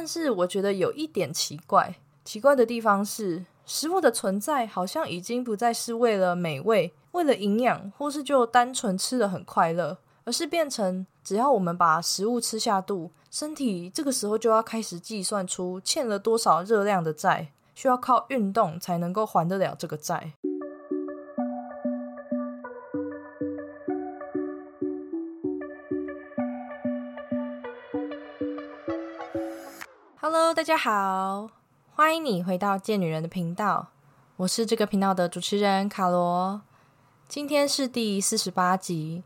但是我觉得有一点奇怪，奇怪的地方是，食物的存在好像已经不再是为了美味、为了营养，或是就单纯吃的很快乐，而是变成只要我们把食物吃下肚，身体这个时候就要开始计算出欠了多少热量的债，需要靠运动才能够还得了这个债。Hello，大家好，欢迎你回到贱女人的频道，我是这个频道的主持人卡罗。今天是第四十八集，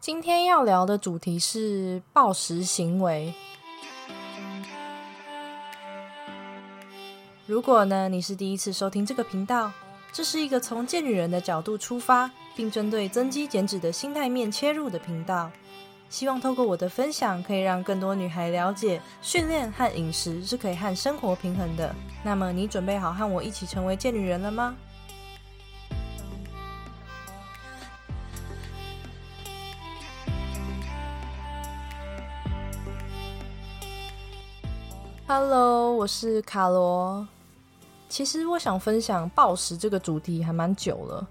今天要聊的主题是暴食行为。如果呢你是第一次收听这个频道，这是一个从贱女人的角度出发，并针对增肌减脂的心态面切入的频道。希望透过我的分享，可以让更多女孩了解训练和饮食是可以和生活平衡的。那么，你准备好和我一起成为贱女人了吗？Hello，我是卡罗。其实我想分享暴食这个主题还蛮久了，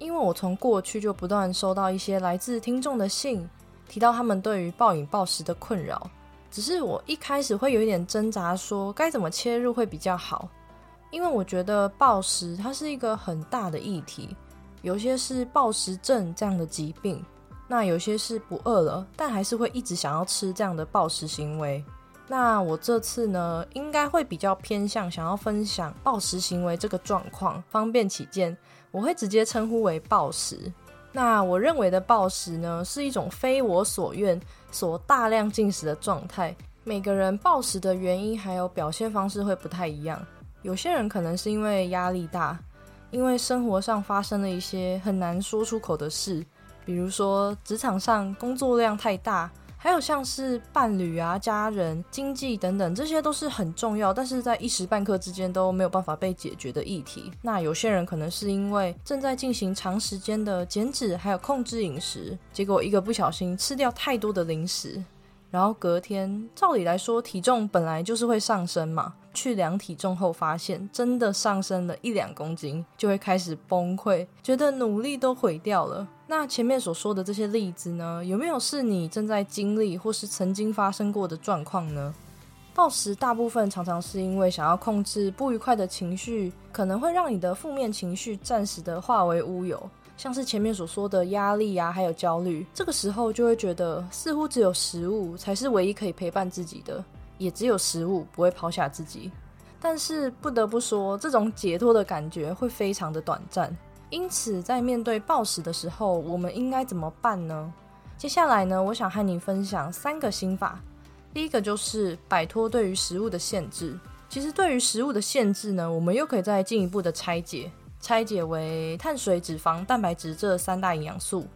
因为我从过去就不断收到一些来自听众的信。提到他们对于暴饮暴食的困扰，只是我一开始会有一点挣扎，说该怎么切入会比较好，因为我觉得暴食它是一个很大的议题，有些是暴食症这样的疾病，那有些是不饿了，但还是会一直想要吃这样的暴食行为。那我这次呢，应该会比较偏向想要分享暴食行为这个状况，方便起见，我会直接称呼为暴食。那我认为的暴食呢，是一种非我所愿、所大量进食的状态。每个人暴食的原因还有表现方式会不太一样。有些人可能是因为压力大，因为生活上发生了一些很难说出口的事，比如说职场上工作量太大。还有像是伴侣啊、家人、经济等等，这些都是很重要，但是在一时半刻之间都没有办法被解决的议题。那有些人可能是因为正在进行长时间的减脂，还有控制饮食，结果一个不小心吃掉太多的零食，然后隔天，照理来说体重本来就是会上升嘛。去量体重后，发现真的上升了一两公斤，就会开始崩溃，觉得努力都毁掉了。那前面所说的这些例子呢，有没有是你正在经历或是曾经发生过的状况呢？暴食大部分常常是因为想要控制不愉快的情绪，可能会让你的负面情绪暂时的化为乌有，像是前面所说的压力啊，还有焦虑，这个时候就会觉得似乎只有食物才是唯一可以陪伴自己的。也只有食物不会抛下自己，但是不得不说，这种解脱的感觉会非常的短暂。因此，在面对暴食的时候，我们应该怎么办呢？接下来呢，我想和你分享三个心法。第一个就是摆脱对于食物的限制。其实，对于食物的限制呢，我们又可以再进一步的拆解，拆解为碳水、脂肪、蛋白质这三大营养素，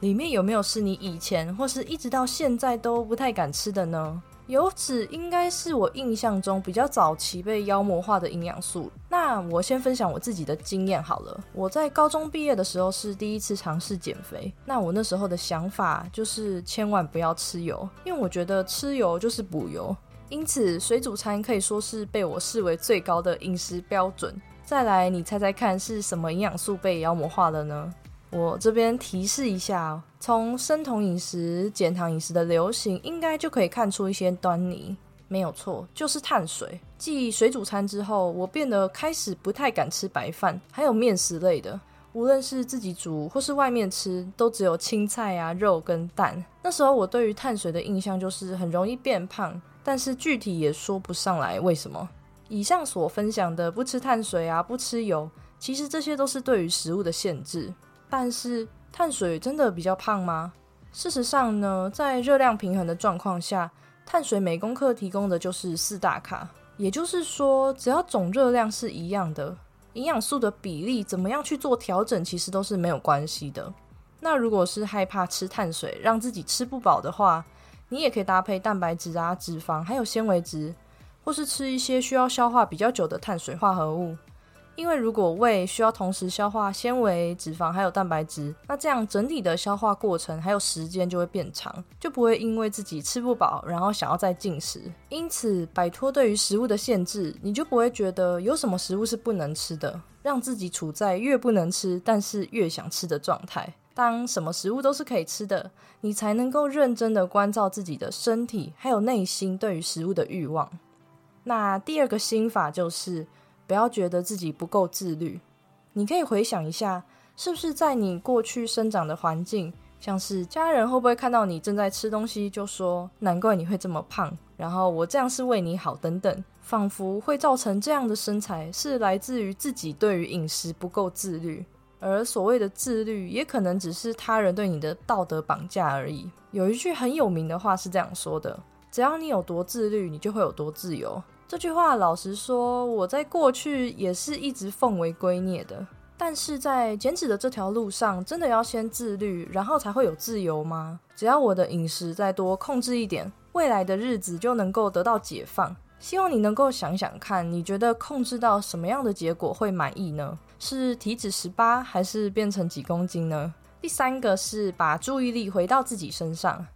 里面有没有是你以前或是一直到现在都不太敢吃的呢？油脂应该是我印象中比较早期被妖魔化的营养素。那我先分享我自己的经验好了。我在高中毕业的时候是第一次尝试减肥。那我那时候的想法就是千万不要吃油，因为我觉得吃油就是补油。因此，水煮餐可以说是被我视为最高的饮食标准。再来，你猜猜看是什么营养素被妖魔化了呢？我这边提示一下，从生酮饮食、减糖饮食的流行，应该就可以看出一些端倪。没有错，就是碳水。继水煮餐之后，我变得开始不太敢吃白饭，还有面食类的。无论是自己煮或是外面吃，都只有青菜啊、肉跟蛋。那时候我对于碳水的印象就是很容易变胖，但是具体也说不上来为什么。以上所分享的不吃碳水啊、不吃油，其实这些都是对于食物的限制。但是碳水真的比较胖吗？事实上呢，在热量平衡的状况下，碳水每公克提供的就是四大卡，也就是说，只要总热量是一样的，营养素的比例怎么样去做调整，其实都是没有关系的。那如果是害怕吃碳水让自己吃不饱的话，你也可以搭配蛋白质啊、脂肪还有纤维质，或是吃一些需要消化比较久的碳水化合物。因为如果胃需要同时消化纤维、脂肪还有蛋白质，那这样整体的消化过程还有时间就会变长，就不会因为自己吃不饱，然后想要再进食。因此，摆脱对于食物的限制，你就不会觉得有什么食物是不能吃的，让自己处在越不能吃，但是越想吃的状态。当什么食物都是可以吃的，你才能够认真的关照自己的身体，还有内心对于食物的欲望。那第二个心法就是。不要觉得自己不够自律，你可以回想一下，是不是在你过去生长的环境，像是家人会不会看到你正在吃东西，就说难怪你会这么胖，然后我这样是为你好等等，仿佛会造成这样的身材是来自于自己对于饮食不够自律，而所谓的自律，也可能只是他人对你的道德绑架而已。有一句很有名的话是这样说的：只要你有多自律，你就会有多自由。这句话，老实说，我在过去也是一直奉为圭臬的。但是在减脂的这条路上，真的要先自律，然后才会有自由吗？只要我的饮食再多控制一点，未来的日子就能够得到解放。希望你能够想想看，你觉得控制到什么样的结果会满意呢？是体脂十八，还是变成几公斤呢？第三个是把注意力回到自己身上。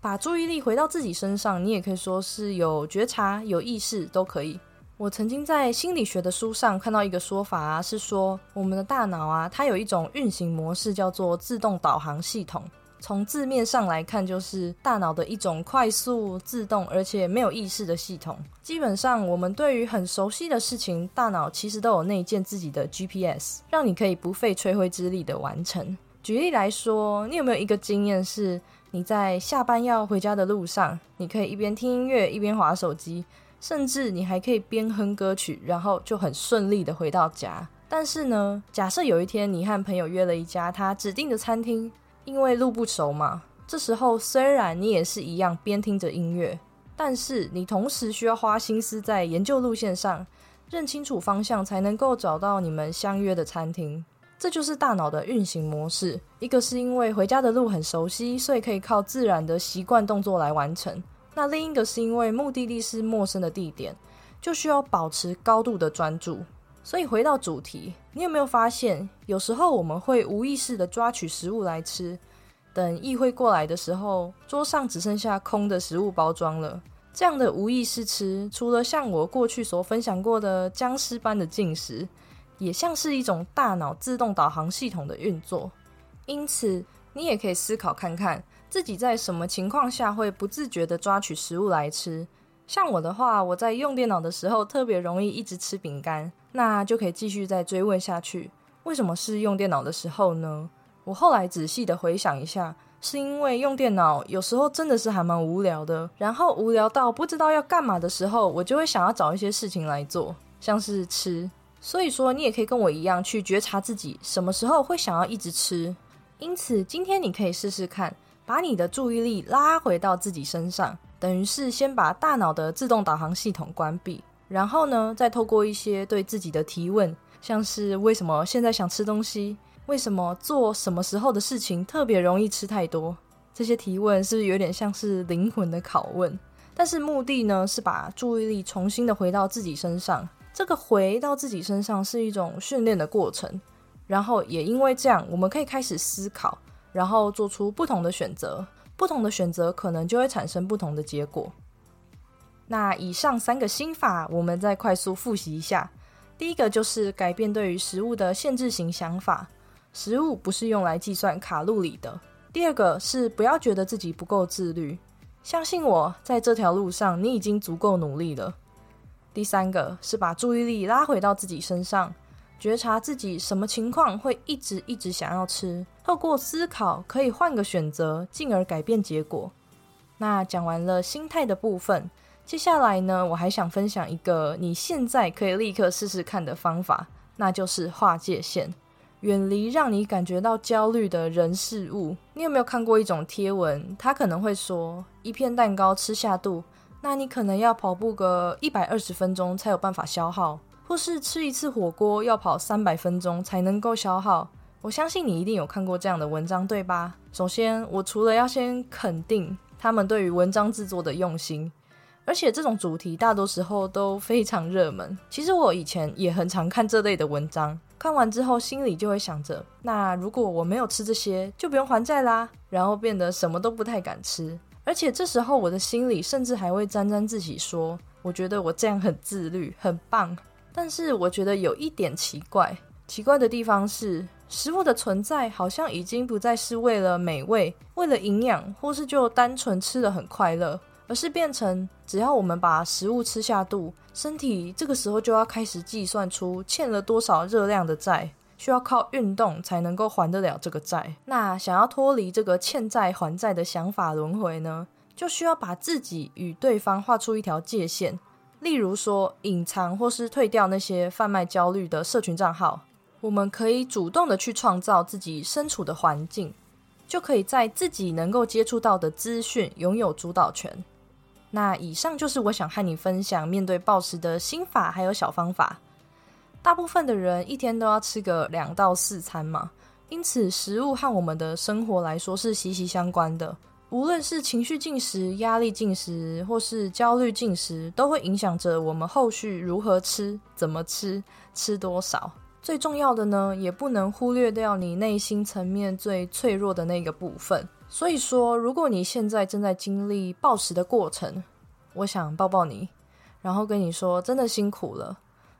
把注意力回到自己身上，你也可以说是有觉察、有意识都可以。我曾经在心理学的书上看到一个说法啊，是说我们的大脑啊，它有一种运行模式叫做自动导航系统。从字面上来看，就是大脑的一种快速、自动而且没有意识的系统。基本上，我们对于很熟悉的事情，大脑其实都有内建自己的 GPS，让你可以不费吹灰之力的完成。举例来说，你有没有一个经验是？你在下班要回家的路上，你可以一边听音乐一边划手机，甚至你还可以边哼歌曲，然后就很顺利的回到家。但是呢，假设有一天你和朋友约了一家他指定的餐厅，因为路不熟嘛，这时候虽然你也是一样边听着音乐，但是你同时需要花心思在研究路线上，认清楚方向，才能够找到你们相约的餐厅。这就是大脑的运行模式。一个是因为回家的路很熟悉，所以可以靠自然的习惯动作来完成；那另一个是因为目的地是陌生的地点，就需要保持高度的专注。所以回到主题，你有没有发现，有时候我们会无意识的抓取食物来吃，等意会过来的时候，桌上只剩下空的食物包装了。这样的无意识吃，除了像我过去所分享过的僵尸般的进食。也像是一种大脑自动导航系统的运作，因此你也可以思考看看自己在什么情况下会不自觉的抓取食物来吃。像我的话，我在用电脑的时候特别容易一直吃饼干，那就可以继续再追问下去，为什么是用电脑的时候呢？我后来仔细的回想一下，是因为用电脑有时候真的是还蛮无聊的，然后无聊到不知道要干嘛的时候，我就会想要找一些事情来做，像是吃。所以说，你也可以跟我一样去觉察自己什么时候会想要一直吃。因此，今天你可以试试看，把你的注意力拉回到自己身上，等于是先把大脑的自动导航系统关闭，然后呢，再透过一些对自己的提问，像是为什么现在想吃东西，为什么做什么时候的事情特别容易吃太多，这些提问是不是有点像是灵魂的拷问？但是目的呢，是把注意力重新的回到自己身上。这个回到自己身上是一种训练的过程，然后也因为这样，我们可以开始思考，然后做出不同的选择。不同的选择可能就会产生不同的结果。那以上三个心法，我们再快速复习一下。第一个就是改变对于食物的限制型想法，食物不是用来计算卡路里的。第二个是不要觉得自己不够自律，相信我在这条路上，你已经足够努力了。第三个是把注意力拉回到自己身上，觉察自己什么情况会一直一直想要吃，透过思考可以换个选择，进而改变结果。那讲完了心态的部分，接下来呢，我还想分享一个你现在可以立刻试试看的方法，那就是划界限，远离让你感觉到焦虑的人事物。你有没有看过一种贴文？他可能会说，一片蛋糕吃下肚。那你可能要跑步个一百二十分钟才有办法消耗，或是吃一次火锅要跑三百分钟才能够消耗。我相信你一定有看过这样的文章，对吧？首先，我除了要先肯定他们对于文章制作的用心，而且这种主题大多时候都非常热门。其实我以前也很常看这类的文章，看完之后心里就会想着：那如果我没有吃这些，就不用还债啦。然后变得什么都不太敢吃。而且这时候我的心里甚至还会沾沾自喜，说：我觉得我这样很自律，很棒。但是我觉得有一点奇怪，奇怪的地方是，食物的存在好像已经不再是为了美味、为了营养，或是就单纯吃的很快乐。而是变成，只要我们把食物吃下肚，身体这个时候就要开始计算出欠了多少热量的债，需要靠运动才能够还得了这个债。那想要脱离这个欠债还债的想法轮回呢，就需要把自己与对方画出一条界限。例如说，隐藏或是退掉那些贩卖焦虑的社群账号，我们可以主动的去创造自己身处的环境，就可以在自己能够接触到的资讯拥有主导权。那以上就是我想和你分享面对暴食的心法还有小方法。大部分的人一天都要吃个两到四餐嘛，因此食物和我们的生活来说是息息相关的。无论是情绪进食、压力进食，或是焦虑进食，都会影响着我们后续如何吃、怎么吃、吃多少。最重要的呢，也不能忽略掉你内心层面最脆弱的那个部分。所以说，如果你现在正在经历暴食的过程，我想抱抱你，然后跟你说，真的辛苦了。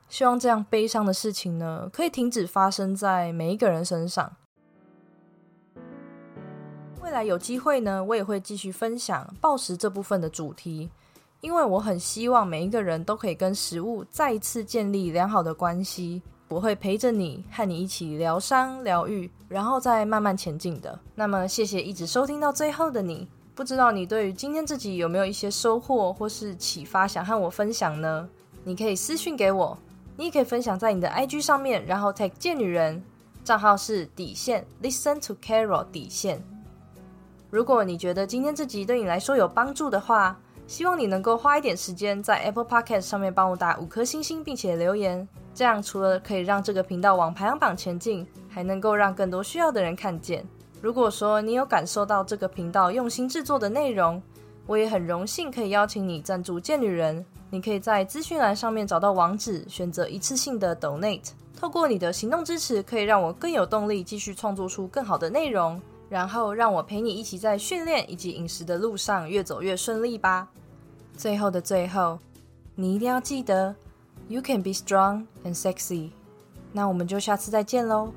希望这样悲伤的事情呢，可以停止发生在每一个人身上。未来有机会呢，我也会继续分享暴食这部分的主题，因为我很希望每一个人都可以跟食物再一次建立良好的关系。我会陪着你，和你一起疗伤、疗愈，然后再慢慢前进的。那么，谢谢一直收听到最后的你。不知道你对于今天自己有没有一些收获或是启发，想和我分享呢？你可以私信给我，你也可以分享在你的 IG 上面，然后 tag 贱女人，账号是底线 Listen to Carol 底线。如果你觉得今天这集对你来说有帮助的话，希望你能够花一点时间在 Apple Podcast 上面帮我打五颗星星，并且留言。这样除了可以让这个频道往排行榜前进，还能够让更多需要的人看见。如果说你有感受到这个频道用心制作的内容，我也很荣幸可以邀请你赞助贱女人。你可以在资讯栏上面找到网址，选择一次性的 Donate。透过你的行动支持，可以让我更有动力继续创作出更好的内容，然后让我陪你一起在训练以及饮食的路上越走越顺利吧。最后的最后，你一定要记得。You can be strong and sexy。那我们就下次再见喽。